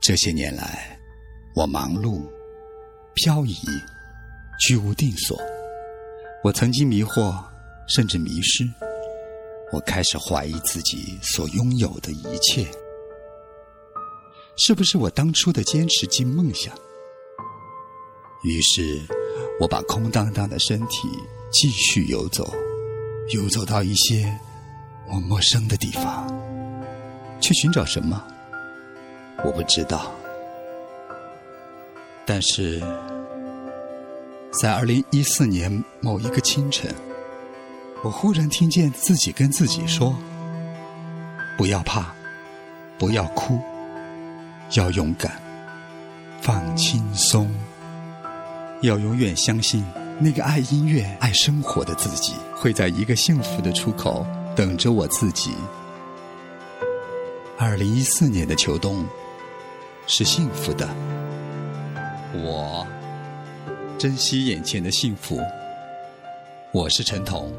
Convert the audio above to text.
这些年来，我忙碌、漂移、居无定所。我曾经迷惑，甚至迷失。我开始怀疑自己所拥有的一切，是不是我当初的坚持及梦想？于是，我把空荡荡的身体继续游走，游走到一些我陌生的地方，去寻找什么？我不知道。但是在二零一四年某一个清晨。我忽然听见自己跟自己说：“不要怕，不要哭，要勇敢，放轻松，要永远相信那个爱音乐、爱生活的自己，会在一个幸福的出口等着我自己。”二零一四年的秋冬是幸福的，我珍惜眼前的幸福。我是陈彤。